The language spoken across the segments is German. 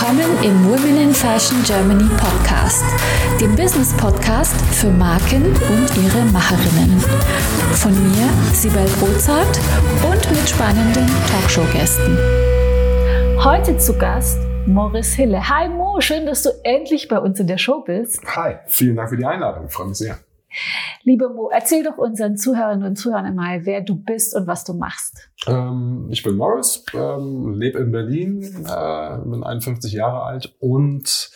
Willkommen im Women in Fashion Germany Podcast, dem Business Podcast für Marken und ihre Macherinnen. Von mir, Sibel Rozart und mit spannenden Talkshow-Gästen. Heute zu Gast Morris Hille. Hi Mo, schön, dass du endlich bei uns in der Show bist. Hi, vielen Dank für die Einladung, ich freue mich sehr. Liebe Mo, erzähl doch unseren Zuhörerinnen und Zuhörern einmal, wer du bist und was du machst. Ähm, ich bin Morris, ähm, lebe in Berlin, äh, bin 51 Jahre alt und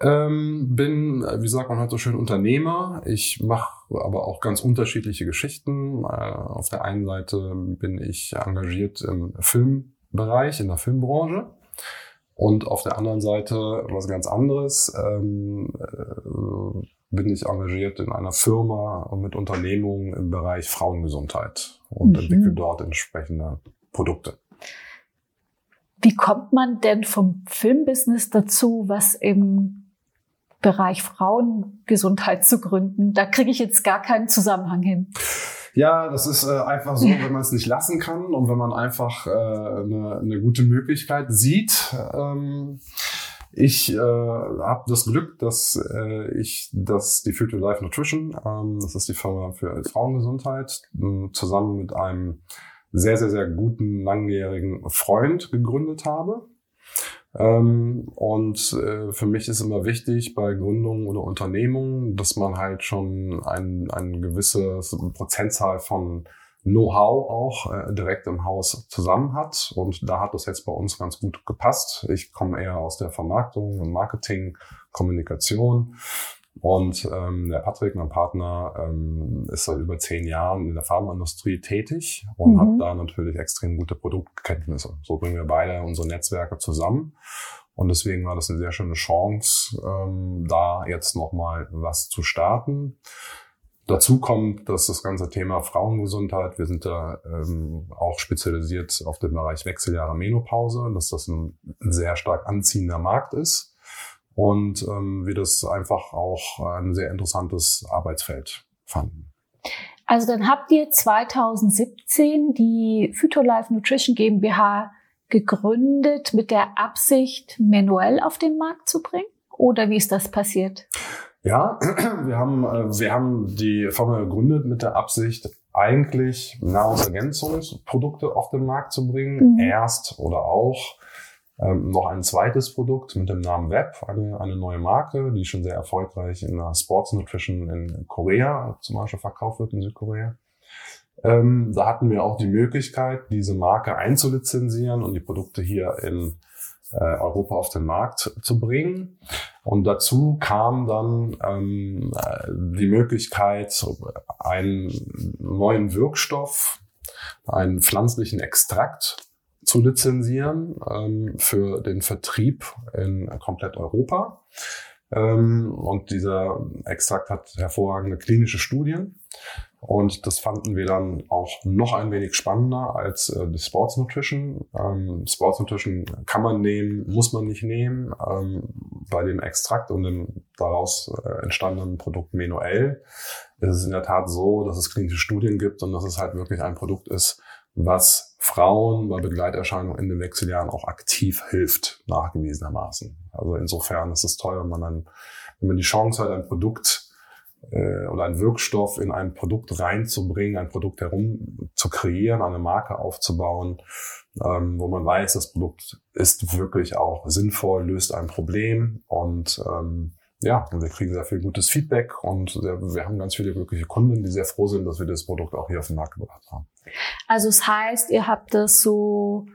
ähm, bin, wie sagt man heute so schön, Unternehmer. Ich mache aber auch ganz unterschiedliche Geschichten. Äh, auf der einen Seite bin ich engagiert im Filmbereich, in der Filmbranche. Und auf der anderen Seite was ganz anderes. Ähm, äh, bin ich engagiert in einer Firma und mit Unternehmungen im Bereich Frauengesundheit und mhm. entwickle dort entsprechende Produkte. Wie kommt man denn vom Filmbusiness dazu, was im Bereich Frauengesundheit zu gründen? Da kriege ich jetzt gar keinen Zusammenhang hin. Ja, das ist äh, einfach so, wenn man es nicht lassen kann und wenn man einfach äh, eine, eine gute Möglichkeit sieht. Ähm, ich äh, habe das Glück, dass äh, ich, dass die Future Life Nutrition, ähm, das ist die Firma für Frauengesundheit, äh, zusammen mit einem sehr, sehr, sehr guten langjährigen Freund gegründet habe. Ähm, und äh, für mich ist immer wichtig bei Gründungen oder Unternehmungen, dass man halt schon ein, ein gewisses Prozentzahl von Know-how auch äh, direkt im Haus zusammen hat. Und da hat das jetzt bei uns ganz gut gepasst. Ich komme eher aus der Vermarktung, Marketing, Kommunikation. Und ähm, der Patrick, mein Partner, ähm, ist seit über zehn Jahren in der Pharmaindustrie tätig und mhm. hat da natürlich extrem gute Produktkenntnisse. So bringen wir beide unsere Netzwerke zusammen. Und deswegen war das eine sehr schöne Chance, ähm, da jetzt nochmal was zu starten. Dazu kommt, dass das ganze Thema Frauengesundheit, wir sind da ähm, auch spezialisiert auf den Bereich Wechseljahre Menopause, dass das ein sehr stark anziehender Markt ist und ähm, wir das einfach auch ein sehr interessantes Arbeitsfeld fanden. Also dann habt ihr 2017 die Phytolife Nutrition GmbH gegründet mit der Absicht, manuell auf den Markt zu bringen? Oder wie ist das passiert? Ja, wir haben, äh, wir haben die Firma gegründet mit der Absicht, eigentlich Nahrungsergänzungsprodukte auf den Markt zu bringen. Mhm. Erst oder auch ähm, noch ein zweites Produkt mit dem Namen Web, eine, eine neue Marke, die schon sehr erfolgreich in der Sports Nutrition in Korea zum Beispiel verkauft wird, in Südkorea. Ähm, da hatten wir auch die Möglichkeit, diese Marke einzulizenzieren und die Produkte hier in äh, Europa auf den Markt zu bringen. Und dazu kam dann ähm, die Möglichkeit, einen neuen Wirkstoff, einen pflanzlichen Extrakt zu lizenzieren ähm, für den Vertrieb in komplett Europa. Ähm, und dieser Extrakt hat hervorragende klinische Studien. Und das fanden wir dann auch noch ein wenig spannender als äh, die Sports Nutrition. Ähm, Sports Nutrition kann man nehmen, muss man nicht nehmen. Ähm, bei dem Extrakt und dem daraus äh, entstandenen Produkt Menoel ist es in der Tat so, dass es klinische Studien gibt und dass es halt wirklich ein Produkt ist, was Frauen bei Begleiterscheinungen in den Wechseljahren auch aktiv hilft, nachgewiesenermaßen. Also insofern ist es toll, wenn man dann, wenn man die Chance hat, ein Produkt äh, oder einen Wirkstoff in ein Produkt reinzubringen, ein Produkt herum zu kreieren, eine Marke aufzubauen, ähm, wo man weiß, das Produkt ist wirklich auch sinnvoll, löst ein Problem und ähm, ja, wir kriegen sehr viel gutes Feedback und wir haben ganz viele glückliche Kunden, die sehr froh sind, dass wir das Produkt auch hier auf den Markt gebracht haben. Also es das heißt, ihr habt das so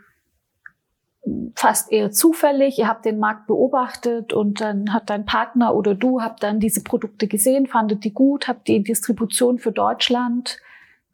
fast eher zufällig. Ihr habt den Markt beobachtet und dann hat dein Partner oder du habt dann diese Produkte gesehen, fandet die gut, habt die Distribution für Deutschland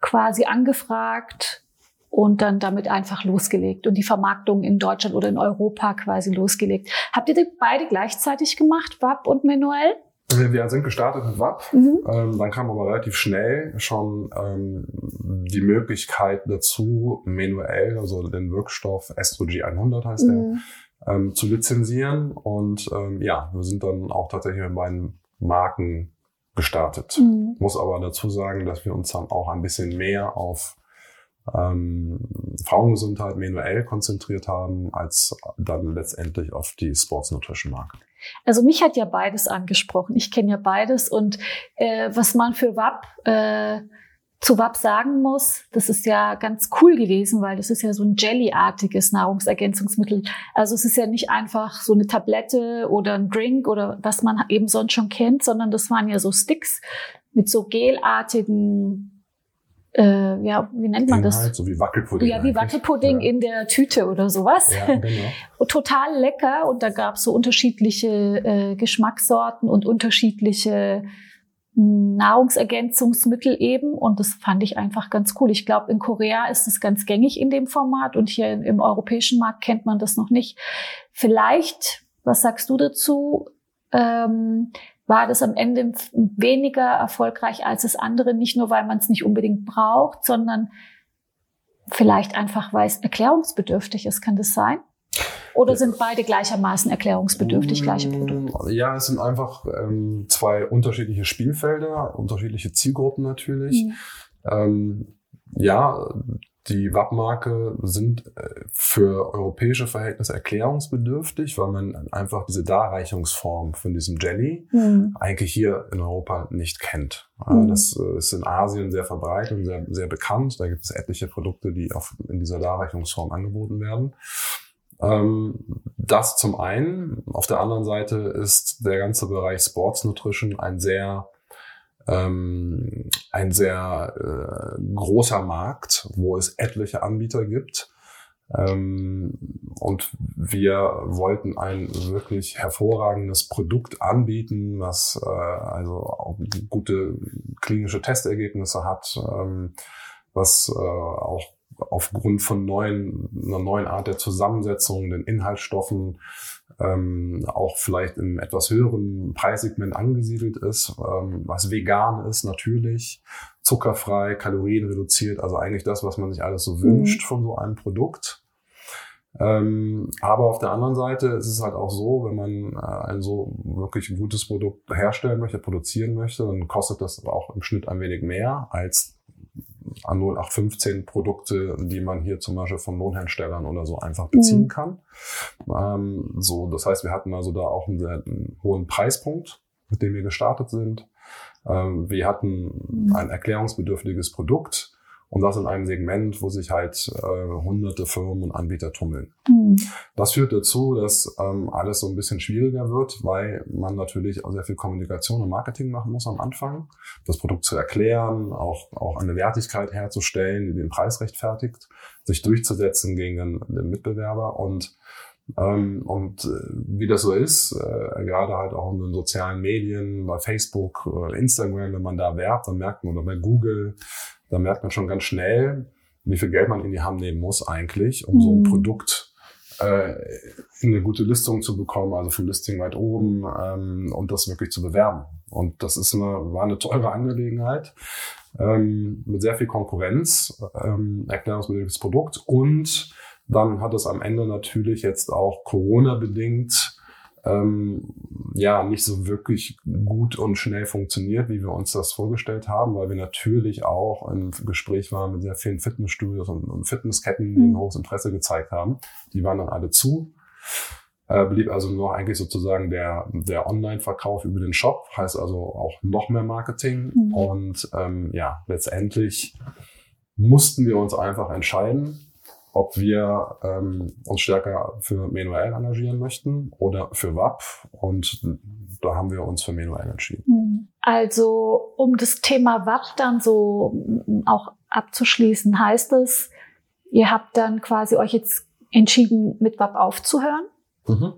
quasi angefragt und dann damit einfach losgelegt und die Vermarktung in Deutschland oder in Europa quasi losgelegt. Habt ihr die beide gleichzeitig gemacht, WAP und Manuel? Wir sind gestartet mit WAP, mhm. ähm, dann kam aber relativ schnell schon ähm, die Möglichkeit dazu, manuell, also den Wirkstoff Estrogen 100 heißt mhm. der, ähm, zu lizenzieren. Und ähm, ja, wir sind dann auch tatsächlich mit beiden Marken gestartet. Mhm. Muss aber dazu sagen, dass wir uns dann auch ein bisschen mehr auf ähm, Frauengesundheit manuell konzentriert haben, als dann letztendlich auf die Sports Nutrition Marke. Also mich hat ja beides angesprochen. Ich kenne ja beides und äh, was man für WAP äh, zu WAP sagen muss, das ist ja ganz cool gewesen, weil das ist ja so ein Jelly-artiges Nahrungsergänzungsmittel. Also es ist ja nicht einfach so eine Tablette oder ein Drink oder was man eben sonst schon kennt, sondern das waren ja so Sticks mit so gelartigen, äh, ja, wie nennt man Inhalt, das? So wie Wackelpudding. Ja, wie Wackelpudding ja. in der Tüte oder sowas. Ja, genau. Total lecker und da gab es so unterschiedliche äh, Geschmackssorten und unterschiedliche Nahrungsergänzungsmittel eben und das fand ich einfach ganz cool. Ich glaube, in Korea ist es ganz gängig in dem Format und hier im europäischen Markt kennt man das noch nicht. Vielleicht, was sagst du dazu? Ähm, war das am Ende weniger erfolgreich als das andere, nicht nur weil man es nicht unbedingt braucht, sondern vielleicht einfach, weil es erklärungsbedürftig ist. Kann das sein? Oder sind beide gleichermaßen erklärungsbedürftig, gleiche mm, Produkte? Ja, es sind einfach ähm, zwei unterschiedliche Spielfelder, unterschiedliche Zielgruppen natürlich. Mhm. Ähm, ja, die WAP-Marke sind äh, für europäische Verhältnisse erklärungsbedürftig, weil man einfach diese Darreichungsform von diesem Jelly mhm. eigentlich hier in Europa nicht kennt. Mhm. Das äh, ist in Asien sehr verbreitet und sehr, sehr bekannt. Da gibt es etliche Produkte, die auch in dieser Darreichungsform angeboten werden. Ähm, das zum einen. Auf der anderen Seite ist der ganze Bereich Sports Nutrition ein sehr ähm, ein sehr äh, großer Markt, wo es etliche Anbieter gibt. Ähm, und wir wollten ein wirklich hervorragendes Produkt anbieten, was äh, also auch gute klinische Testergebnisse hat, ähm, was äh, auch aufgrund von neuen, einer neuen Art der Zusammensetzung, den Inhaltsstoffen, ähm, auch vielleicht im etwas höheren Preissegment angesiedelt ist, ähm, was vegan ist natürlich, zuckerfrei, kalorienreduziert, also eigentlich das, was man sich alles so wünscht mhm. von so einem Produkt. Ähm, aber auf der anderen Seite ist es halt auch so, wenn man äh, ein so wirklich gutes Produkt herstellen möchte, produzieren möchte, dann kostet das auch im Schnitt ein wenig mehr als an 0815 Produkte, die man hier zum Beispiel von Lohnherstellern oder so einfach beziehen mhm. kann. Ähm, so, das heißt, wir hatten also da auch einen, sehr, einen hohen Preispunkt, mit dem wir gestartet sind. Ähm, wir hatten mhm. ein erklärungsbedürftiges Produkt und das in einem Segment, wo sich halt äh, hunderte Firmen und Anbieter tummeln. Mhm. Das führt dazu, dass ähm, alles so ein bisschen schwieriger wird, weil man natürlich auch sehr viel Kommunikation und Marketing machen muss am Anfang, das Produkt zu erklären, auch, auch eine Wertigkeit herzustellen, die den Preis rechtfertigt, sich durchzusetzen gegen den, den Mitbewerber und ähm, und äh, wie das so ist, äh, gerade halt auch in den sozialen Medien, bei Facebook, äh, Instagram, wenn man da werbt, dann merkt man, oder bei Google, da merkt man schon ganz schnell, wie viel Geld man in die Hand nehmen muss eigentlich, um mhm. so ein mhm. Produkt äh, in eine gute Listung zu bekommen, also für Listing weit oben ähm, und das wirklich zu bewerben. Und das ist eine, war eine teure Angelegenheit ähm, mit sehr viel Konkurrenz, ähm, erklärungsbedürftiges Produkt und dann hat es am Ende natürlich jetzt auch Corona-bedingt ähm, ja nicht so wirklich gut und schnell funktioniert, wie wir uns das vorgestellt haben, weil wir natürlich auch im Gespräch waren mit sehr vielen Fitnessstudios und, und Fitnessketten, die ein mhm. hohes Interesse gezeigt haben. Die waren dann alle zu. Äh, blieb also nur eigentlich sozusagen der, der Online-Verkauf über den Shop, heißt also auch noch mehr Marketing. Mhm. Und ähm, ja, letztendlich mussten wir uns einfach entscheiden, ob wir ähm, uns stärker für manuell engagieren möchten oder für WAP. Und da haben wir uns für manuell entschieden. Mhm. Also um das Thema WAP dann so auch abzuschließen, heißt es, ihr habt dann quasi euch jetzt entschieden, mit WAP aufzuhören? Mhm.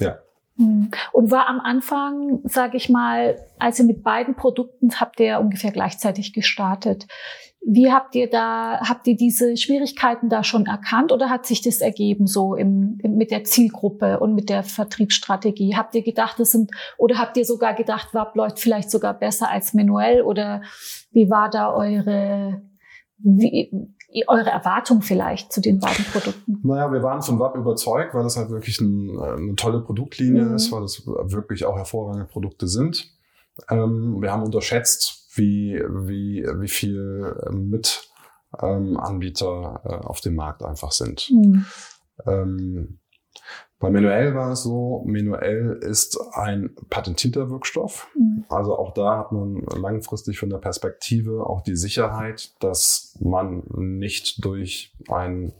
Ja. Mhm. Und war am Anfang, sage ich mal, als ihr mit beiden Produkten habt ihr ungefähr gleichzeitig gestartet. Wie habt ihr da, habt ihr diese Schwierigkeiten da schon erkannt oder hat sich das ergeben so im, im, mit der Zielgruppe und mit der Vertriebsstrategie? Habt ihr gedacht, das sind, oder habt ihr sogar gedacht, WAP läuft vielleicht sogar besser als manuell oder wie war da eure, wie, eure Erwartung vielleicht zu den beiden Produkten? Naja, wir waren von WAP überzeugt, weil das halt wirklich ein, eine tolle Produktlinie mhm. ist, weil das wirklich auch hervorragende Produkte sind. Ähm, wir haben unterschätzt, wie, wie, wie viel ähm, mit ähm, Anbieter äh, auf dem Markt einfach sind. Mhm. Ähm, bei Manuell war es so, Manuell ist ein patentierter Wirkstoff. Mhm. Also auch da hat man langfristig von der Perspektive auch die Sicherheit, dass man nicht durch ein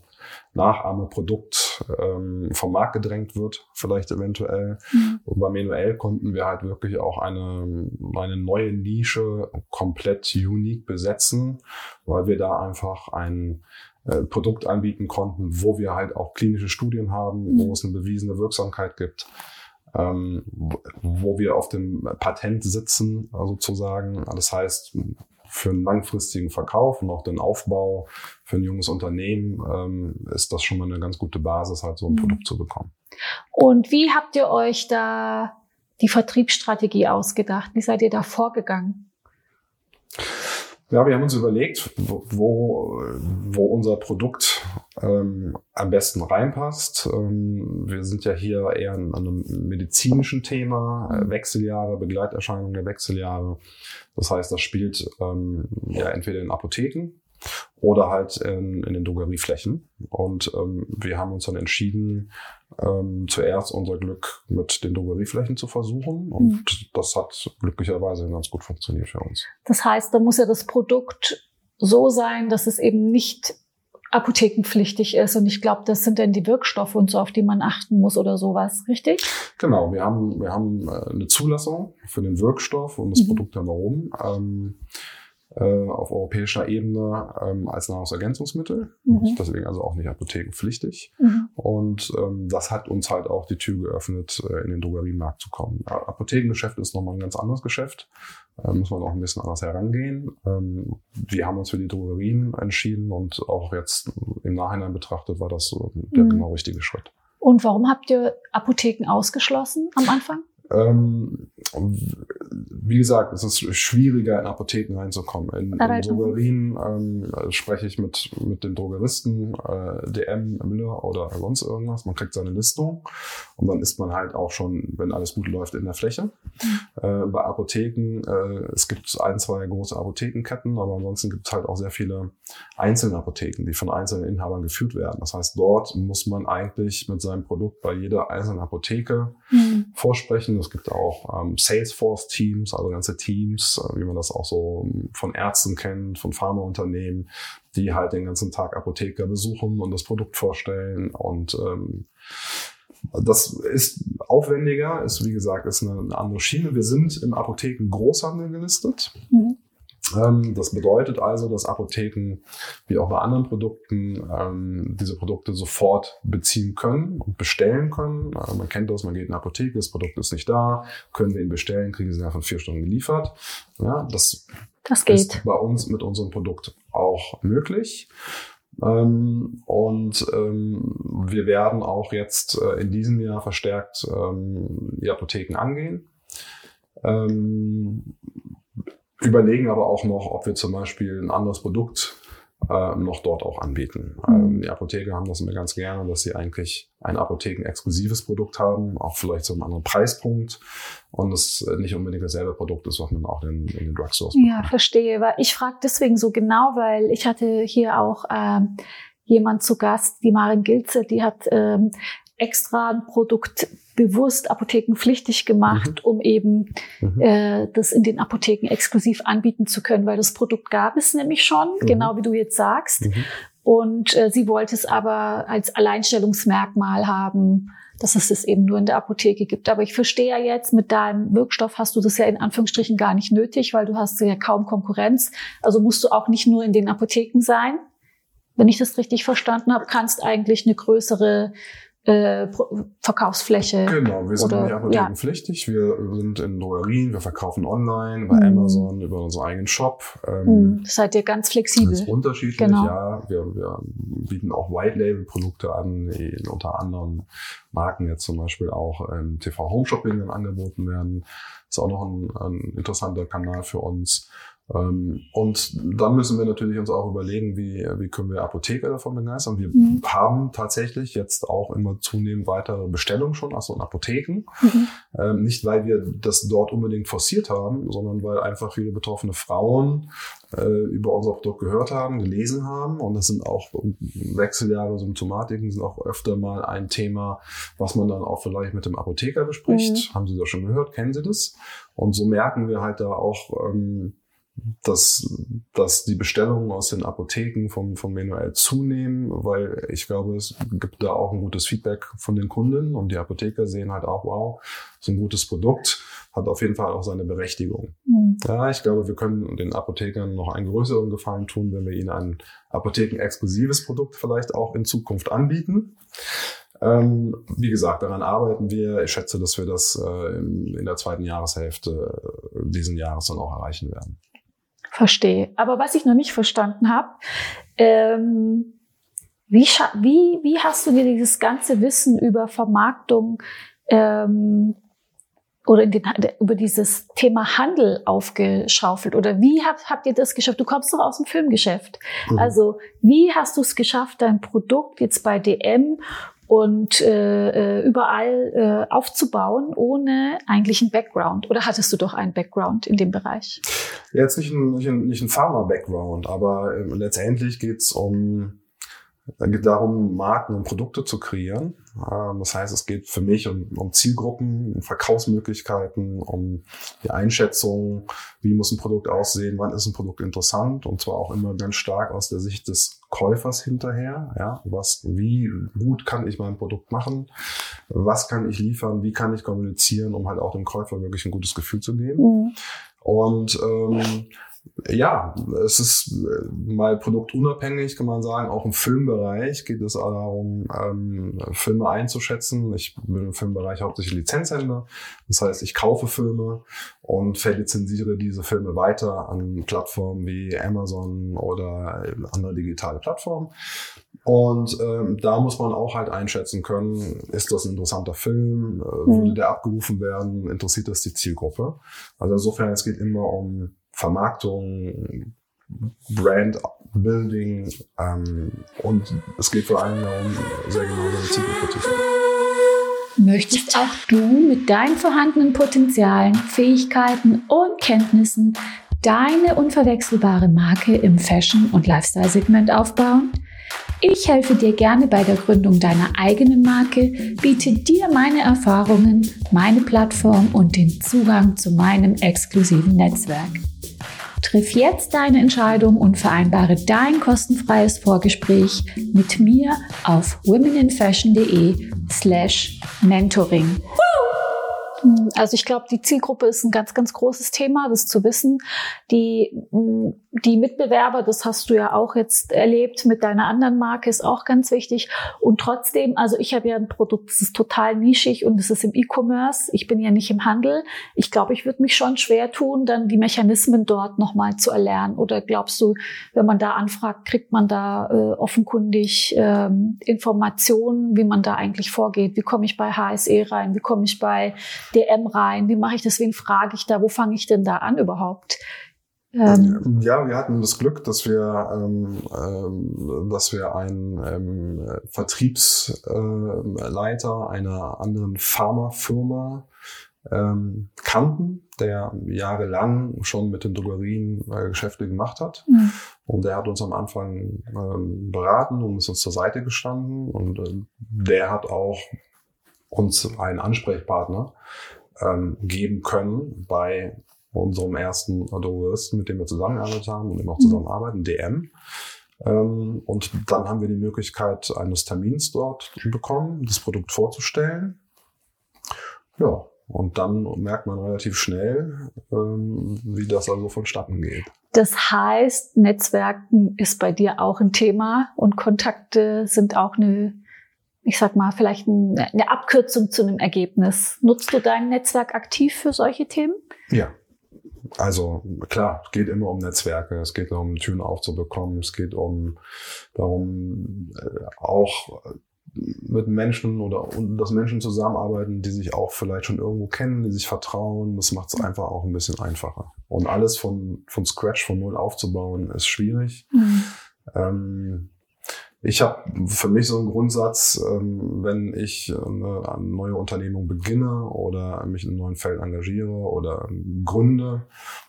Nachahmeprodukt ähm, vom Markt gedrängt wird, vielleicht eventuell. Mhm. Und bei Manuell konnten wir halt wirklich auch eine, eine neue Nische komplett unique besetzen, weil wir da einfach ein äh, Produkt anbieten konnten, wo wir halt auch klinische Studien haben, mhm. wo es eine bewiesene Wirksamkeit gibt, ähm, wo wir auf dem Patent sitzen, sozusagen. Das heißt, für einen langfristigen Verkauf und auch den Aufbau für ein junges Unternehmen ähm, ist das schon mal eine ganz gute Basis, halt so ein mhm. Produkt zu bekommen. Und wie habt ihr euch da die Vertriebsstrategie ausgedacht? Wie seid ihr da vorgegangen? Ja, wir haben uns überlegt, wo, wo unser Produkt ähm, am besten reinpasst. Ähm, wir sind ja hier eher an, einem medizinischen Thema, äh, Wechseljahre, Begleiterscheinungen der Wechseljahre. Das heißt, das spielt ähm, ja entweder in Apotheken oder halt in, in den Drogerieflächen. Und ähm, wir haben uns dann entschieden, ähm, zuerst unser Glück mit den Drogerieflächen zu versuchen. Und mhm. das hat glücklicherweise ganz gut funktioniert für uns. Das heißt, da muss ja das Produkt so sein, dass es eben nicht apothekenpflichtig ist. Und ich glaube, das sind dann die Wirkstoffe und so, auf die man achten muss oder sowas, richtig? Genau, wir haben, wir haben äh, eine Zulassung für den Wirkstoff und das mhm. Produkt haben wir rum. Ähm, äh, auf europäischer Ebene ähm, als Nahrungsergänzungsmittel. Mhm. Deswegen also auch nicht apothekenpflichtig. Mhm. Und ähm, das hat uns halt auch die Tür geöffnet, äh, in den Drogeriemarkt zu kommen. Apothekengeschäft ist nochmal ein ganz anderes Geschäft. Äh, muss man auch ein bisschen anders herangehen. Ähm, wir haben uns für die Drogerien entschieden und auch jetzt im Nachhinein betrachtet war das so der mhm. genau richtige Schritt. Und warum habt ihr Apotheken ausgeschlossen am Anfang? Ähm, wie gesagt, es ist schwieriger, in Apotheken reinzukommen. In, in Drogerien ähm, spreche ich mit, mit den Drogeristen, äh, DM, Müller oder sonst irgendwas. Man kriegt seine Listung und dann ist man halt auch schon, wenn alles gut läuft, in der Fläche. Mhm. Äh, bei Apotheken, äh, es gibt ein, zwei große Apothekenketten, aber ansonsten gibt es halt auch sehr viele einzelne Apotheken, die von einzelnen Inhabern geführt werden. Das heißt, dort muss man eigentlich mit seinem Produkt bei jeder einzelnen Apotheke mhm. vorsprechen es gibt auch ähm, Salesforce-Teams, also ganze Teams, äh, wie man das auch so ähm, von Ärzten kennt, von Pharmaunternehmen, die halt den ganzen Tag Apotheker besuchen und das Produkt vorstellen. Und ähm, das ist aufwendiger, ist wie gesagt, ist eine, eine andere Schiene. Wir sind im Apotheken Großhandel gelistet. Mhm. Ähm, das bedeutet also, dass Apotheken, wie auch bei anderen Produkten, ähm, diese Produkte sofort beziehen können und bestellen können. Äh, man kennt das, man geht in eine Apotheke, das Produkt ist nicht da, können wir ihn bestellen, kriegen sie nach von vier Stunden geliefert. Ja, das, das ist bei uns mit unserem Produkt auch möglich. Ähm, und ähm, wir werden auch jetzt äh, in diesem Jahr verstärkt ähm, die Apotheken angehen. Überlegen aber auch noch, ob wir zum Beispiel ein anderes Produkt äh, noch dort auch anbieten. Mhm. Ähm, die Apotheker haben das immer ganz gerne, dass sie eigentlich ein Apotheken-exklusives Produkt haben, auch vielleicht zu einem anderen Preispunkt und es nicht unbedingt dasselbe Produkt ist, was man auch in, in den Drugstores bekommt. Ja, verstehe. Weil ich frage deswegen so genau, weil ich hatte hier auch ähm, jemand zu Gast, die Marin Gilze, die hat ähm, extra ein Produkt bewusst apothekenpflichtig gemacht, mhm. um eben mhm. äh, das in den Apotheken exklusiv anbieten zu können, weil das Produkt gab es nämlich schon, mhm. genau wie du jetzt sagst. Mhm. Und äh, sie wollte es aber als Alleinstellungsmerkmal haben, dass es es eben nur in der Apotheke gibt. Aber ich verstehe ja jetzt, mit deinem Wirkstoff hast du das ja in Anführungsstrichen gar nicht nötig, weil du hast ja kaum Konkurrenz. Also musst du auch nicht nur in den Apotheken sein. Wenn ich das richtig verstanden habe, kannst eigentlich eine größere äh, Verkaufsfläche. Genau, wir sind oder, nicht apothekenpflichtig. Ja. Wir sind in Drogerien, wir verkaufen online, bei mhm. Amazon, über unseren eigenen Shop. Ähm, mhm. Seid ihr ganz flexibel. Das ist unterschiedlich, genau. ja. Wir, wir bieten auch White-Label-Produkte an, die unter anderen Marken jetzt zum Beispiel auch im TV Home Shopping angeboten werden. ist auch noch ein, ein interessanter Kanal für uns. Ähm, und dann müssen wir natürlich uns auch überlegen, wie, wie können wir Apotheker davon begeistern. Wir mhm. haben tatsächlich jetzt auch immer zunehmend weitere Bestellungen schon aus so Apotheken. Mhm. Ähm, nicht, weil wir das dort unbedingt forciert haben, sondern weil einfach viele betroffene Frauen äh, über unser Produkt gehört haben, gelesen haben. Und das sind auch Wechseljahre, Symptomatiken sind auch öfter mal ein Thema, was man dann auch vielleicht mit dem Apotheker bespricht. Mhm. Haben Sie das schon gehört? Kennen Sie das? Und so merken wir halt da auch, ähm, dass, dass die Bestellungen aus den Apotheken vom, vom Manuel zunehmen, weil ich glaube, es gibt da auch ein gutes Feedback von den Kunden und die Apotheker sehen halt auch, wow, so ein gutes Produkt hat auf jeden Fall auch seine Berechtigung. Mhm. Ja, ich glaube, wir können den Apothekern noch einen größeren Gefallen tun, wenn wir ihnen ein apothekenexklusives Produkt vielleicht auch in Zukunft anbieten. Ähm, wie gesagt, daran arbeiten wir. Ich schätze, dass wir das äh, in, in der zweiten Jahreshälfte diesen Jahres dann auch erreichen werden. Verstehe. Aber was ich noch nicht verstanden habe, ähm, wie, wie, wie hast du dir dieses ganze Wissen über Vermarktung ähm, oder den, über dieses Thema Handel aufgeschaufelt? Oder wie habt, habt ihr das geschafft? Du kommst doch aus dem Filmgeschäft. Mhm. Also wie hast du es geschafft, dein Produkt jetzt bei DM und äh, äh, überall äh, aufzubauen, ohne eigentlich einen Background? Oder hattest du doch einen Background in dem Bereich? Jetzt nicht ein, nicht ein, nicht ein Pharma-Background, aber äh, letztendlich geht's um dann geht darum, Marken und Produkte zu kreieren. Ähm, das heißt, es geht für mich um, um, Zielgruppen, um Verkaufsmöglichkeiten, um die Einschätzung, wie muss ein Produkt aussehen, wann ist ein Produkt interessant und zwar auch immer ganz stark aus der Sicht des Käufers hinterher. Ja, was, wie gut kann ich mein Produkt machen? Was kann ich liefern? Wie kann ich kommunizieren, um halt auch dem Käufer wirklich ein gutes Gefühl zu geben? Mhm. Und ähm, ja, es ist äh, mal produktunabhängig, kann man sagen. Auch im Filmbereich geht es darum, ähm, Filme einzuschätzen. Ich bin im Filmbereich hauptsächlich Lizenzhändler. Das heißt, ich kaufe Filme und verlizenziere diese Filme weiter an Plattformen wie Amazon oder andere digitale Plattformen. Und ähm, da muss man auch halt einschätzen können, ist das ein interessanter Film, äh, würde mhm. der abgerufen werden, interessiert das die Zielgruppe. Also insofern, es geht immer um Vermarktung, Brand Building ähm, und es geht vor allem darum, sehr genau seine Zielgruppe zu finden. Möchtest auch du mit deinen vorhandenen Potenzialen, Fähigkeiten und Kenntnissen deine unverwechselbare Marke im Fashion- und Lifestyle-Segment aufbauen? Ich helfe dir gerne bei der Gründung deiner eigenen Marke, biete dir meine Erfahrungen, meine Plattform und den Zugang zu meinem exklusiven Netzwerk. Triff jetzt deine Entscheidung und vereinbare dein kostenfreies Vorgespräch mit mir auf womeninfashion.de slash mentoring. Also ich glaube, die Zielgruppe ist ein ganz, ganz großes Thema, das zu wissen. Die, mm, die Mitbewerber, das hast du ja auch jetzt erlebt mit deiner anderen Marke, ist auch ganz wichtig. Und trotzdem, also ich habe ja ein Produkt, das ist total nischig und es ist im E-Commerce. Ich bin ja nicht im Handel. Ich glaube, ich würde mich schon schwer tun, dann die Mechanismen dort nochmal zu erlernen. Oder glaubst du, wenn man da anfragt, kriegt man da äh, offenkundig ähm, Informationen, wie man da eigentlich vorgeht? Wie komme ich bei HSE rein? Wie komme ich bei DM rein? Wie mache ich das? Wen frage ich da? Wo fange ich denn da an überhaupt? Ähm, ja, wir hatten das Glück, dass wir, ähm, ähm, dass wir einen ähm, Vertriebsleiter einer anderen Pharmafirma ähm, kannten, der jahrelang schon mit den Drogerien äh, Geschäfte gemacht hat. Mhm. Und der hat uns am Anfang ähm, beraten und ist uns zur Seite gestanden. Und äh, der hat auch uns einen Ansprechpartner geben können bei unserem ersten Drogeristen, mit dem wir zusammengearbeitet haben und immer auch zusammenarbeiten, DM. Ähm, und dann haben wir die Möglichkeit eines Termins dort bekommen, das Produkt vorzustellen. Ja, und dann merkt man relativ schnell, ähm, wie das also vonstatten geht. Das heißt, Netzwerken ist bei dir auch ein Thema und Kontakte sind auch eine ich sag mal, vielleicht eine Abkürzung zu einem Ergebnis. Nutzt du dein Netzwerk aktiv für solche Themen? Ja. Also klar, es geht immer um Netzwerke, es geht darum, Türen aufzubekommen, es geht um darum, äh, auch mit Menschen oder dass Menschen zusammenarbeiten, die sich auch vielleicht schon irgendwo kennen, die sich vertrauen. Das macht es einfach auch ein bisschen einfacher. Und alles von, von Scratch, von Null aufzubauen, ist schwierig. Mhm. Ähm, ich habe für mich so einen Grundsatz, ähm, wenn ich eine, eine, neue Unternehmung beginne oder mich in einem neuen Feld engagiere oder gründe,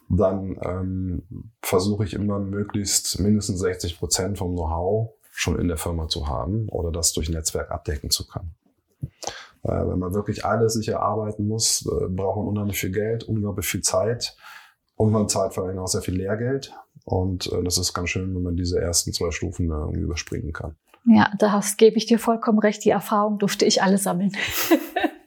dann ähm, versuche ich immer möglichst mindestens 60 Prozent vom Know-how schon in der Firma zu haben oder das durch Netzwerk abdecken zu können. Äh, wenn man wirklich alles sich erarbeiten muss, äh, braucht man unheimlich viel Geld, unglaublich viel Zeit und man zahlt vor allem auch sehr viel Lehrgeld. Und äh, das ist ganz schön, wenn man diese ersten zwei Stufen irgendwie überspringen kann. Ja, da gebe ich dir vollkommen recht. Die Erfahrung durfte ich alle sammeln.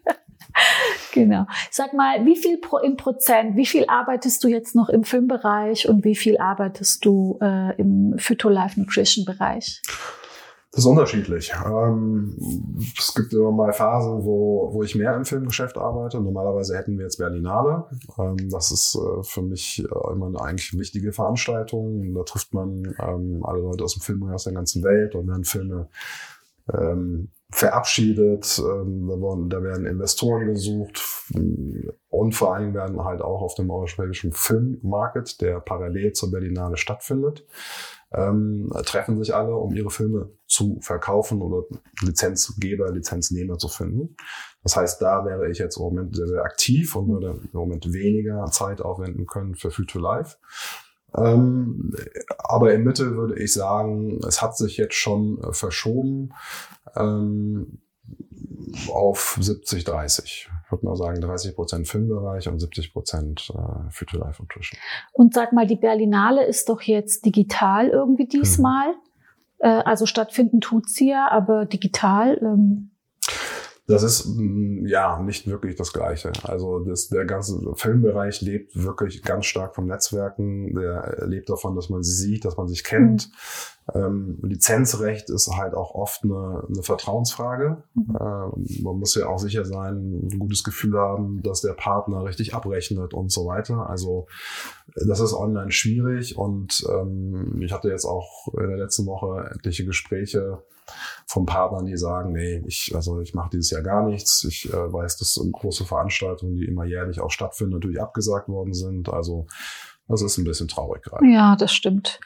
genau. Sag mal, wie viel pro, im Prozent, wie viel arbeitest du jetzt noch im Filmbereich und wie viel arbeitest du äh, im Phytolife Nutrition Bereich? Das ist unterschiedlich. Ähm, es gibt immer mal Phasen, wo, wo ich mehr im Filmgeschäft arbeite. Normalerweise hätten wir jetzt Berlinale. Ähm, das ist äh, für mich äh, immer eine eigentlich wichtige Veranstaltung. Da trifft man ähm, alle Leute aus dem Film aus der ganzen Welt und werden Filme ähm, verabschiedet. Ähm, da, werden Investoren gesucht und vor allem werden halt auch auf dem europäischen Filmmarket, der parallel zur Berlinale stattfindet, ähm, treffen sich alle, um ihre Filme zu verkaufen oder Lizenzgeber, Lizenznehmer zu finden. Das heißt, da wäre ich jetzt im Moment sehr, sehr aktiv und würde im Moment weniger Zeit aufwenden können für Future Life. Ähm, aber im Mittel würde ich sagen, es hat sich jetzt schon äh, verschoben ähm, auf 70, 30 würde mal sagen, 30 Prozent Filmbereich und 70 Prozent äh, Future Life Nutrition. Und sag mal, die Berlinale ist doch jetzt digital irgendwie diesmal. Mhm. Äh, also stattfinden tut sie ja, aber digital. Ähm das ist mm, ja nicht wirklich das Gleiche. Also das, der ganze Filmbereich lebt wirklich ganz stark vom Netzwerken. Der lebt davon, dass man sie sieht, dass man sich kennt. Mhm. Ähm, Lizenzrecht ist halt auch oft eine, eine Vertrauensfrage. Mhm. Ähm, man muss ja auch sicher sein, ein gutes Gefühl haben, dass der Partner richtig abrechnet und so weiter. Also das ist online schwierig und ähm, ich hatte jetzt auch in der letzten Woche etliche Gespräche von Partnern, die sagen, nee, ich, also ich mache dieses Jahr gar nichts. Ich äh, weiß, dass große Veranstaltungen, die immer jährlich auch stattfinden, natürlich abgesagt worden sind. Also das ist ein bisschen traurig gerade. Ja, das stimmt.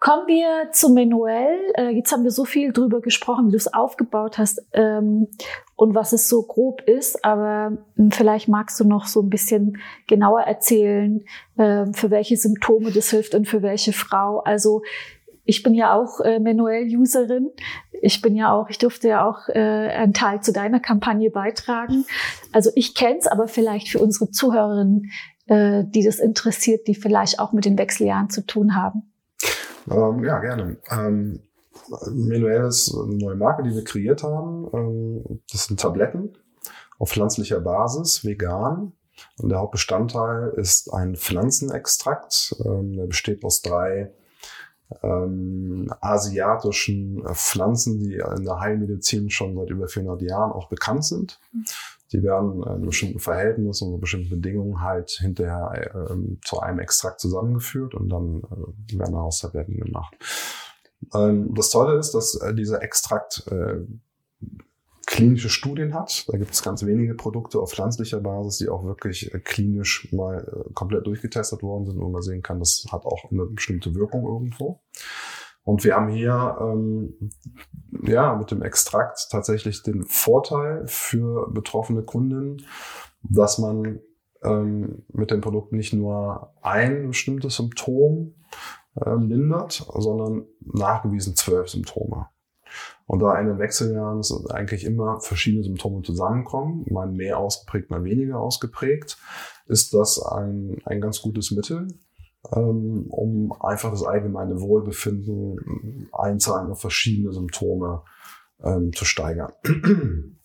Kommen wir zu Manuel. Äh, jetzt haben wir so viel drüber gesprochen, wie du es aufgebaut hast ähm, und was es so grob ist. Aber hm, vielleicht magst du noch so ein bisschen genauer erzählen, äh, für welche Symptome das hilft und für welche Frau. Also ich bin ja auch äh, Manuel-Userin. Ich bin ja auch, ich durfte ja auch äh, einen Teil zu deiner Kampagne beitragen. Also ich kenne es, aber vielleicht für unsere Zuhörerinnen, äh, die das interessiert, die vielleicht auch mit den Wechseljahren zu tun haben. Ähm, ja, gerne. Ähm, Manuel ist eine neue Marke, die wir kreiert haben. Ähm, das sind Tabletten auf pflanzlicher Basis, vegan. Und der Hauptbestandteil ist ein Pflanzenextrakt. Ähm, der besteht aus drei ähm, asiatischen Pflanzen, die in der Heilmedizin schon seit über 400 Jahren auch bekannt sind. Die werden in bestimmten Verhältnissen und bestimmten Bedingungen halt hinterher äh, zu einem Extrakt zusammengeführt und dann äh, werden daraus Tabletten gemacht. Ähm, das Tolle ist, dass äh, dieser Extrakt äh, klinische Studien hat. Da gibt es ganz wenige Produkte auf pflanzlicher Basis, die auch wirklich äh, klinisch mal äh, komplett durchgetestet worden sind, wo man sehen kann, das hat auch eine bestimmte Wirkung irgendwo. Und wir haben hier ähm, ja mit dem Extrakt tatsächlich den Vorteil für betroffene Kunden, dass man ähm, mit dem Produkt nicht nur ein bestimmtes Symptom äh, lindert, sondern nachgewiesen zwölf Symptome. Und da in den Wechseljahren eigentlich immer verschiedene Symptome zusammenkommen, mal mehr ausgeprägt, mal weniger ausgeprägt, ist das ein, ein ganz gutes Mittel, ähm, um einfach das allgemeine Wohlbefinden einzahlen auf verschiedene Symptome ähm, zu steigern.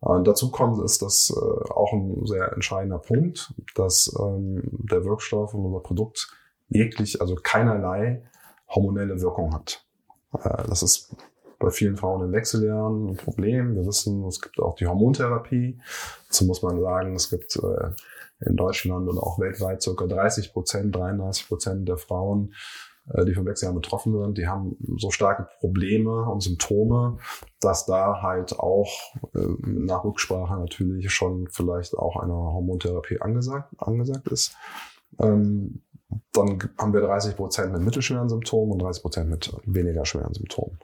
Und dazu kommt ist das äh, auch ein sehr entscheidender Punkt, dass ähm, der Wirkstoff und unser Produkt jeglich, also keinerlei hormonelle Wirkung hat. Äh, das ist bei vielen Frauen in Wechseljahren ein Problem. Wir wissen, es gibt auch die Hormontherapie. Dazu muss man sagen, es gibt äh, in Deutschland und auch weltweit circa 30 Prozent, 33 Prozent der Frauen äh, die von Wechseljahren betroffen sind, die haben so starke Probleme und Symptome, dass da halt auch äh, nach Rücksprache natürlich schon vielleicht auch eine Hormontherapie angesagt, angesagt ist. Ähm, dann haben wir 30 Prozent mit mittelschweren Symptomen und 30 Prozent mit weniger schweren Symptomen.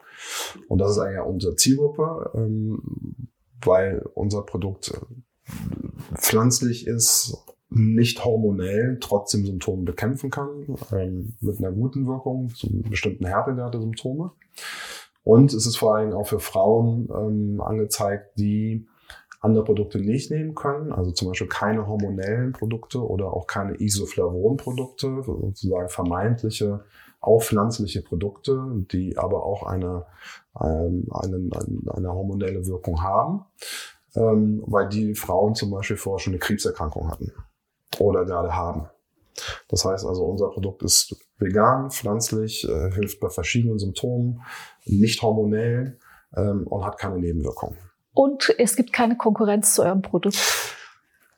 Und das ist eigentlich unsere Zielgruppe, ähm, weil unser Produkt äh, pflanzlich ist, nicht hormonell, trotzdem Symptome bekämpfen kann, ähm, mit einer guten Wirkung zu bestimmten Härtegrad der Symptome. Und es ist vor allem auch für Frauen ähm, angezeigt, die andere Produkte nicht nehmen können, also zum Beispiel keine hormonellen Produkte oder auch keine Isoflavon-Produkte, sozusagen vermeintliche auch pflanzliche Produkte, die aber auch eine, ähm, eine, eine hormonelle Wirkung haben, ähm, weil die Frauen zum Beispiel vorher schon eine Krebserkrankung hatten oder gerade haben. Das heißt also, unser Produkt ist vegan, pflanzlich, äh, hilft bei verschiedenen Symptomen, nicht hormonell ähm, und hat keine Nebenwirkungen. Und es gibt keine Konkurrenz zu eurem Produkt.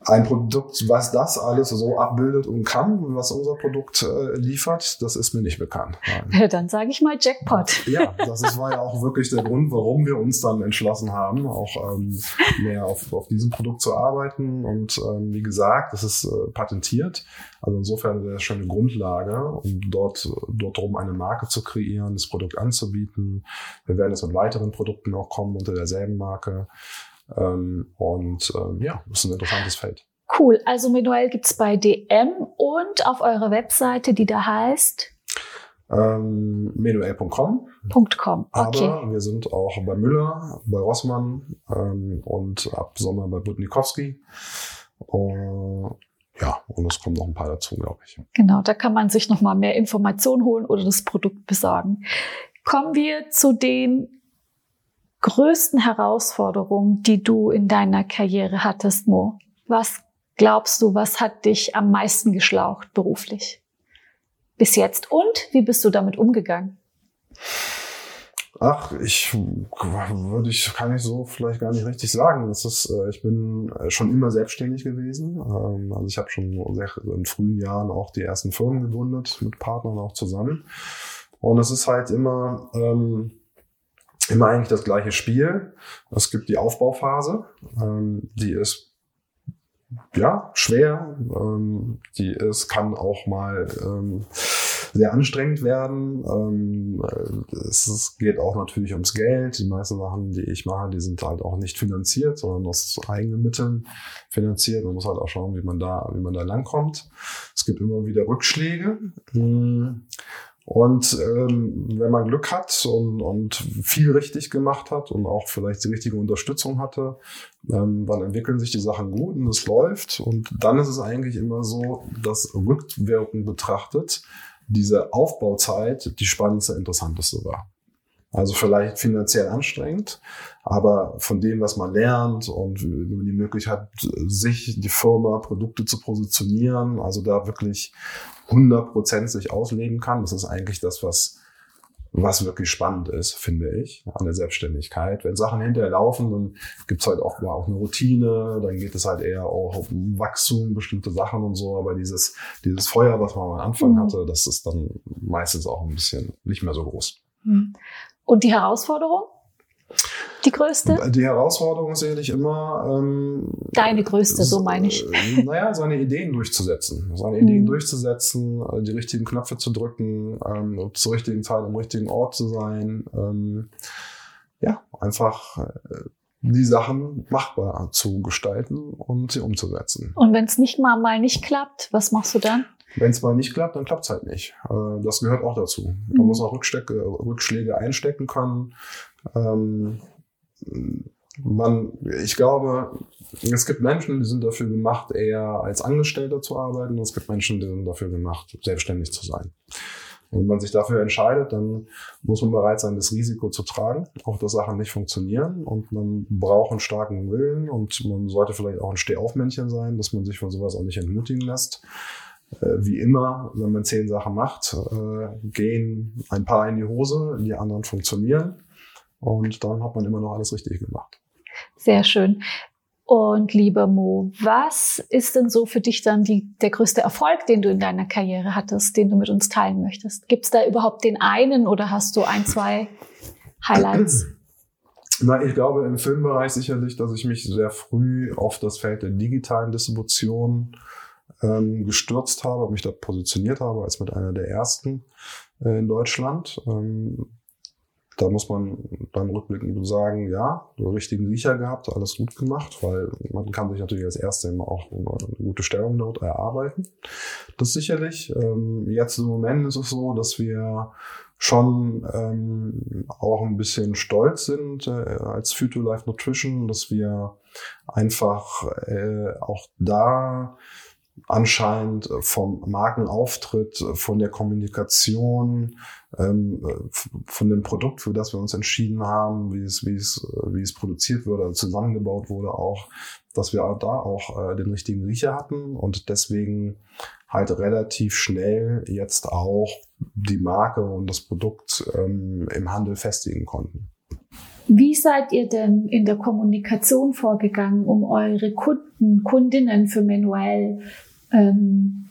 Ein Produkt, was das alles so abbildet und kann, was unser Produkt äh, liefert, das ist mir nicht bekannt. Nein. Dann sage ich mal Jackpot. Ja, das ist, war ja auch wirklich der Grund, warum wir uns dann entschlossen haben, auch ähm, mehr auf, auf diesem Produkt zu arbeiten. Und ähm, wie gesagt, das ist äh, patentiert. Also insofern wäre das schon eine Grundlage, um dort, dort drum eine Marke zu kreieren, das Produkt anzubieten. Wir werden jetzt mit weiteren Produkten auch kommen unter derselben Marke. Ähm, und ähm, ja, das ist ein interessantes Feld. Cool. Also Menuel gibt's bei DM und auf eurer Webseite, die da heißt ähm, menuel.com. .com. Okay. Aber wir sind auch bei Müller, bei Rossmann ähm, und ab Sommer bei Budnikowski. Uh, ja, und es kommen noch ein paar dazu, glaube ich. Genau, da kann man sich noch mal mehr Informationen holen oder das Produkt besorgen. Kommen wir zu den größten Herausforderungen, die du in deiner Karriere hattest, Mo? Was glaubst du, was hat dich am meisten geschlaucht beruflich bis jetzt? Und wie bist du damit umgegangen? Ach, ich würde ich kann ich so vielleicht gar nicht richtig sagen. Das ist, äh, ich bin äh, schon immer selbstständig gewesen. Ähm, also ich habe schon sehr, in frühen Jahren auch die ersten Firmen gegründet mit Partnern auch zusammen. Und es ist halt immer ähm, immer eigentlich das gleiche Spiel. Es gibt die Aufbauphase, ähm, die ist ja schwer, ähm, die ist kann auch mal ähm, sehr anstrengend werden. Ähm, es geht auch natürlich ums Geld. Die meisten Sachen, die ich mache, die sind halt auch nicht finanziert, sondern aus eigenen Mitteln finanziert. Man muss halt auch schauen, wie man da, wie man da langkommt. Es gibt immer wieder Rückschläge. Hm. Und ähm, wenn man Glück hat und, und viel richtig gemacht hat und auch vielleicht die richtige Unterstützung hatte, ähm, dann entwickeln sich die Sachen gut und es läuft. Und dann ist es eigentlich immer so, dass rückwirkend betrachtet diese Aufbauzeit die spannendste, interessanteste war. Also vielleicht finanziell anstrengend, aber von dem, was man lernt und die Möglichkeit sich, die Firma, Produkte zu positionieren, also da wirklich 100 Prozent sich ausleben kann. Das ist eigentlich das, was, was wirklich spannend ist, finde ich, an der Selbstständigkeit. Wenn Sachen hinterher laufen, dann gibt's halt auch mal auch eine Routine, dann geht es halt eher auch um Wachstum, bestimmte Sachen und so. Aber dieses, dieses Feuer, was man am Anfang mhm. hatte, das ist dann meistens auch ein bisschen nicht mehr so groß. Mhm. Und die Herausforderung? Die größte? Die Herausforderung ist sicherlich immer. Ähm, Deine größte, so meine ich. Äh, naja, seine Ideen durchzusetzen. Seine Ideen mhm. durchzusetzen, äh, die richtigen Knöpfe zu drücken, ähm, zur richtigen Zeit am richtigen Ort zu sein. Ähm, ja, einfach äh, die Sachen machbar zu gestalten und sie umzusetzen. Und wenn es nicht mal mal nicht klappt, was machst du dann? Wenn es mal nicht klappt, dann klappt es halt nicht. Das gehört auch dazu. Man mhm. muss auch Rückschläge einstecken können. Ähm, man, ich glaube, es gibt Menschen, die sind dafür gemacht, eher als Angestellter zu arbeiten. Und es gibt Menschen, die sind dafür gemacht, selbstständig zu sein. Und wenn man sich dafür entscheidet, dann muss man bereit sein, das Risiko zu tragen, auch dass Sachen nicht funktionieren. Und man braucht einen starken Willen und man sollte vielleicht auch ein Stehaufmännchen sein, dass man sich von sowas auch nicht entmutigen lässt. Äh, wie immer, wenn man zehn Sachen macht, äh, gehen ein paar in die Hose, die anderen funktionieren. Und dann hat man immer noch alles richtig gemacht. Sehr schön. Und lieber Mo, was ist denn so für dich dann die, der größte Erfolg, den du in deiner Karriere hattest, den du mit uns teilen möchtest? Gibt es da überhaupt den einen oder hast du ein, zwei Highlights? Na, ich glaube im Filmbereich sicherlich, dass ich mich sehr früh auf das Feld der digitalen Distribution ähm, gestürzt habe, mich da positioniert habe als mit einer der ersten äh, in Deutschland. Ähm, da muss man dann rückblickend sagen, ja, den richtigen Riecher gehabt, alles gut gemacht, weil man kann sich natürlich als Erster immer auch eine gute Stellung dort erarbeiten. Das sicherlich. Ähm, jetzt im Moment ist es so, dass wir schon ähm, auch ein bisschen stolz sind äh, als Future Life Nutrition, dass wir einfach äh, auch da anscheinend vom Markenauftritt, von der Kommunikation, ähm, von dem Produkt, für das wir uns entschieden haben, wie es, wie es, wie es produziert wurde, also zusammengebaut wurde, auch, dass wir da auch äh, den richtigen Riecher hatten und deswegen halt relativ schnell jetzt auch die Marke und das Produkt ähm, im Handel festigen konnten. Wie seid ihr denn in der Kommunikation vorgegangen, um eure Kunden, Kundinnen für Manuel ähm,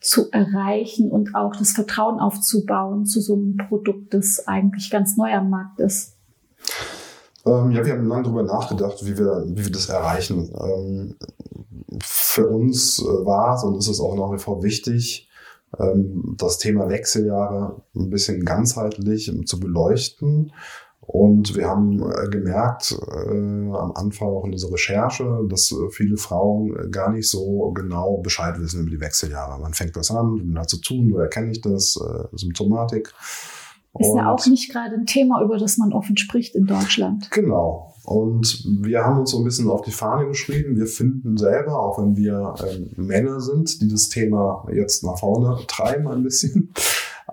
zu erreichen und auch das Vertrauen aufzubauen zu so einem Produkt, das eigentlich ganz neu am Markt ist? Ähm, ja, wir haben lange darüber nachgedacht, wie wir, wie wir das erreichen. Ähm, für uns äh, war es und ist es auch nach wie vor wichtig, ähm, das Thema Wechseljahre ein bisschen ganzheitlich zu beleuchten und wir haben äh, gemerkt äh, am Anfang auch in dieser Recherche, dass äh, viele Frauen äh, gar nicht so genau Bescheid wissen über die Wechseljahre. Wann fängt das an? Wie hat zu tun? Wo erkenne ich das? Äh, Symptomatik. Ist ja auch nicht gerade ein Thema, über das man offen spricht in Deutschland. Genau. Und wir haben uns so ein bisschen auf die Fahne geschrieben. Wir finden selber, auch wenn wir ähm, Männer sind, die das Thema jetzt nach vorne treiben ein bisschen,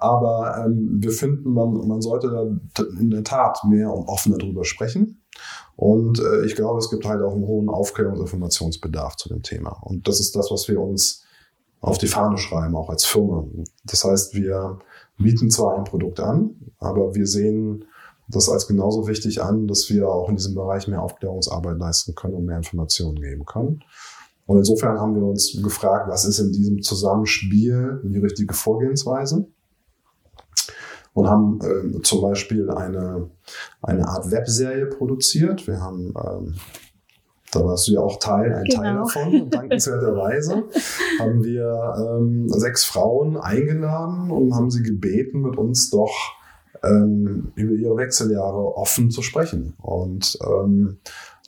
aber ähm, wir finden, man, man sollte da in der Tat mehr und offener drüber sprechen. Und äh, ich glaube, es gibt halt auch einen hohen Aufklärungs- und Informationsbedarf zu dem Thema. Und das ist das, was wir uns auf die Fahne schreiben, auch als Firma. Das heißt, wir bieten zwar ein Produkt an, aber wir sehen das als genauso wichtig an, dass wir auch in diesem Bereich mehr Aufklärungsarbeit leisten können und mehr Informationen geben können. Und insofern haben wir uns gefragt, was ist in diesem Zusammenspiel die richtige Vorgehensweise? Und haben ähm, zum Beispiel eine, eine Art Webserie produziert. Wir haben, ähm, da warst du ja auch Teil, ein genau. Teil davon, dankenswerterweise, haben wir ähm, sechs Frauen eingeladen und haben sie gebeten, mit uns doch ähm, über ihre Wechseljahre offen zu sprechen. Und ähm,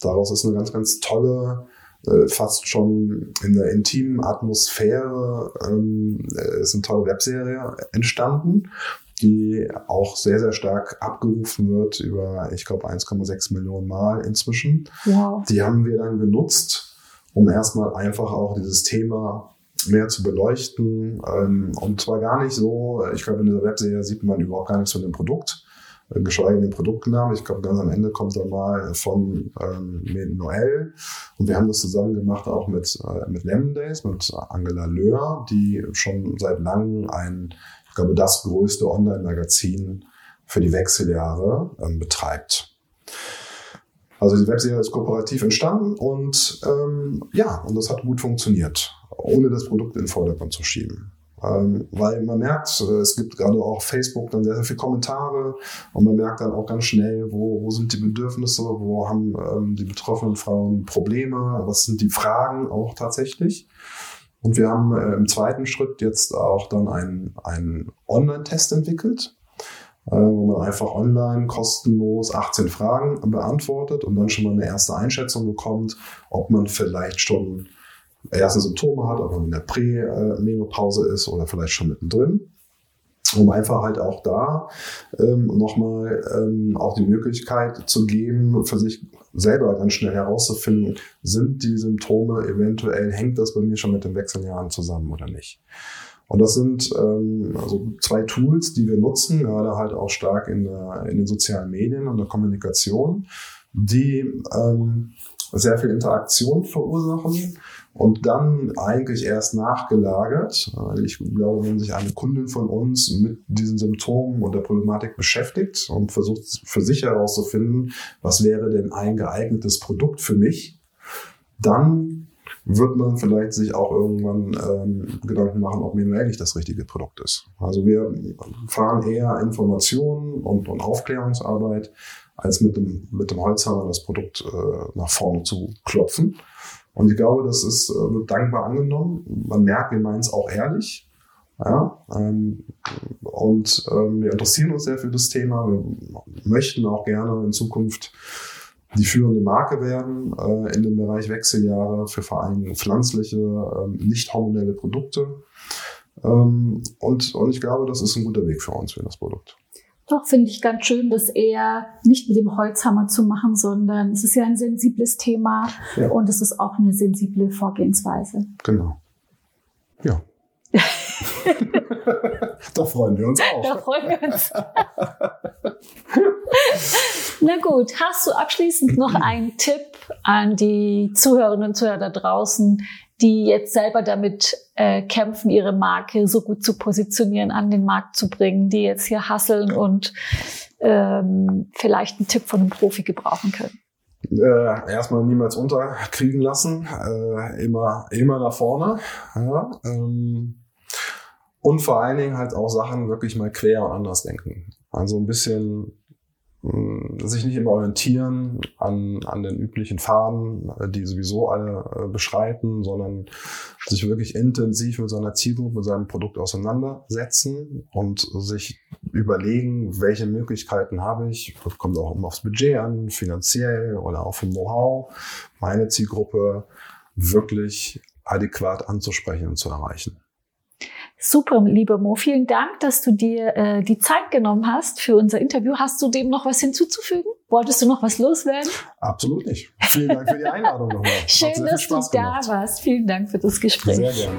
daraus ist eine ganz, ganz tolle äh, fast schon in der intimen Atmosphäre ähm, äh, ist eine tolle Webserie entstanden die auch sehr, sehr stark abgerufen wird über, ich glaube, 1,6 Millionen Mal inzwischen. Wow. Die haben wir dann genutzt, um erstmal einfach auch dieses Thema mehr zu beleuchten. Ähm, und zwar gar nicht so, ich glaube, in dieser Webserie sieht man überhaupt gar nichts von dem Produkt, äh, geschweige den Produktnamen. Ich glaube, ganz am Ende kommt dann mal von ähm, Noel. Und wir haben das zusammen gemacht auch mit, äh, mit Lemon Days, mit Angela Löhr, die schon seit langem ein glaube, das größte Online-Magazin für die Wechseljahre ähm, betreibt. Also die Webserie ist kooperativ entstanden und ähm, ja, und das hat gut funktioniert, ohne das Produkt in den Vordergrund zu schieben. Ähm, weil man merkt, äh, es gibt gerade auch Facebook dann sehr, sehr viele Kommentare und man merkt dann auch ganz schnell, wo, wo sind die Bedürfnisse, wo haben ähm, die betroffenen Frauen Probleme, was sind die Fragen auch tatsächlich. Und wir haben äh, im zweiten Schritt jetzt auch dann einen, einen Online-Test entwickelt, äh, wo man einfach online kostenlos 18 Fragen beantwortet und dann schon mal eine erste Einschätzung bekommt, ob man vielleicht schon erste Symptome hat, ob man in der Prämenopause ist oder vielleicht schon mittendrin. Um einfach halt auch da ähm, nochmal ähm, auch die Möglichkeit zu geben, für sich selber ganz schnell herauszufinden, sind die Symptome eventuell, hängt das bei mir schon mit den Wechseljahren zusammen oder nicht. Und das sind ähm, also zwei Tools, die wir nutzen, gerade halt auch stark in, der, in den sozialen Medien und der Kommunikation, die ähm, sehr viel Interaktion verursachen und dann eigentlich erst nachgelagert. Ich glaube, wenn sich eine Kundin von uns mit diesen Symptomen und der Problematik beschäftigt und versucht für sich herauszufinden, was wäre denn ein geeignetes Produkt für mich, dann wird man vielleicht sich auch irgendwann ähm, Gedanken machen, ob manuell das richtige Produkt ist. Also wir fahren eher Informationen und, und Aufklärungsarbeit, als mit dem, mit dem Holzhammer das Produkt äh, nach vorne zu klopfen. Und ich glaube, das ist, äh, wird dankbar angenommen. Man merkt, wir meinen es auch ehrlich. Ja, ähm, und ähm, wir interessieren uns sehr für das Thema. Wir möchten auch gerne in Zukunft die führende Marke werden äh, in dem Bereich Wechseljahre für vor allem pflanzliche, äh, nicht hormonelle Produkte. Ähm, und, und ich glaube, das ist ein guter Weg für uns, für das Produkt. Doch, finde ich ganz schön, das eher nicht mit dem Holzhammer zu machen, sondern es ist ja ein sensibles Thema ja. und es ist auch eine sensible Vorgehensweise. Genau. Ja. da freuen wir uns auch. Da freuen wir uns. Na gut, hast du abschließend noch einen Tipp an die Zuhörerinnen und Zuhörer da draußen, die jetzt selber damit äh, kämpfen, ihre Marke so gut zu positionieren, an den Markt zu bringen, die jetzt hier hasseln und ähm, vielleicht einen Tipp von einem Profi gebrauchen können? Äh, erstmal niemals unterkriegen lassen, äh, immer, immer nach vorne. Ja, ähm, und vor allen Dingen halt auch Sachen wirklich mal quer und anders denken. Also ein bisschen sich nicht immer orientieren an, an den üblichen Faden, die sowieso alle äh, beschreiten, sondern sich wirklich intensiv mit seiner Zielgruppe, mit seinem Produkt auseinandersetzen und sich überlegen, welche Möglichkeiten habe ich. Das kommt auch immer aufs Budget an, finanziell oder auch vom Know-how, meine Zielgruppe wirklich adäquat anzusprechen und zu erreichen. Super, lieber Mo, vielen Dank, dass du dir äh, die Zeit genommen hast für unser Interview. Hast du dem noch was hinzuzufügen? Wolltest du noch was loswerden? Absolut nicht. Vielen Dank für die Einladung nochmal. Schön, dass du da warst. Vielen Dank für das Gespräch. Sehr gerne.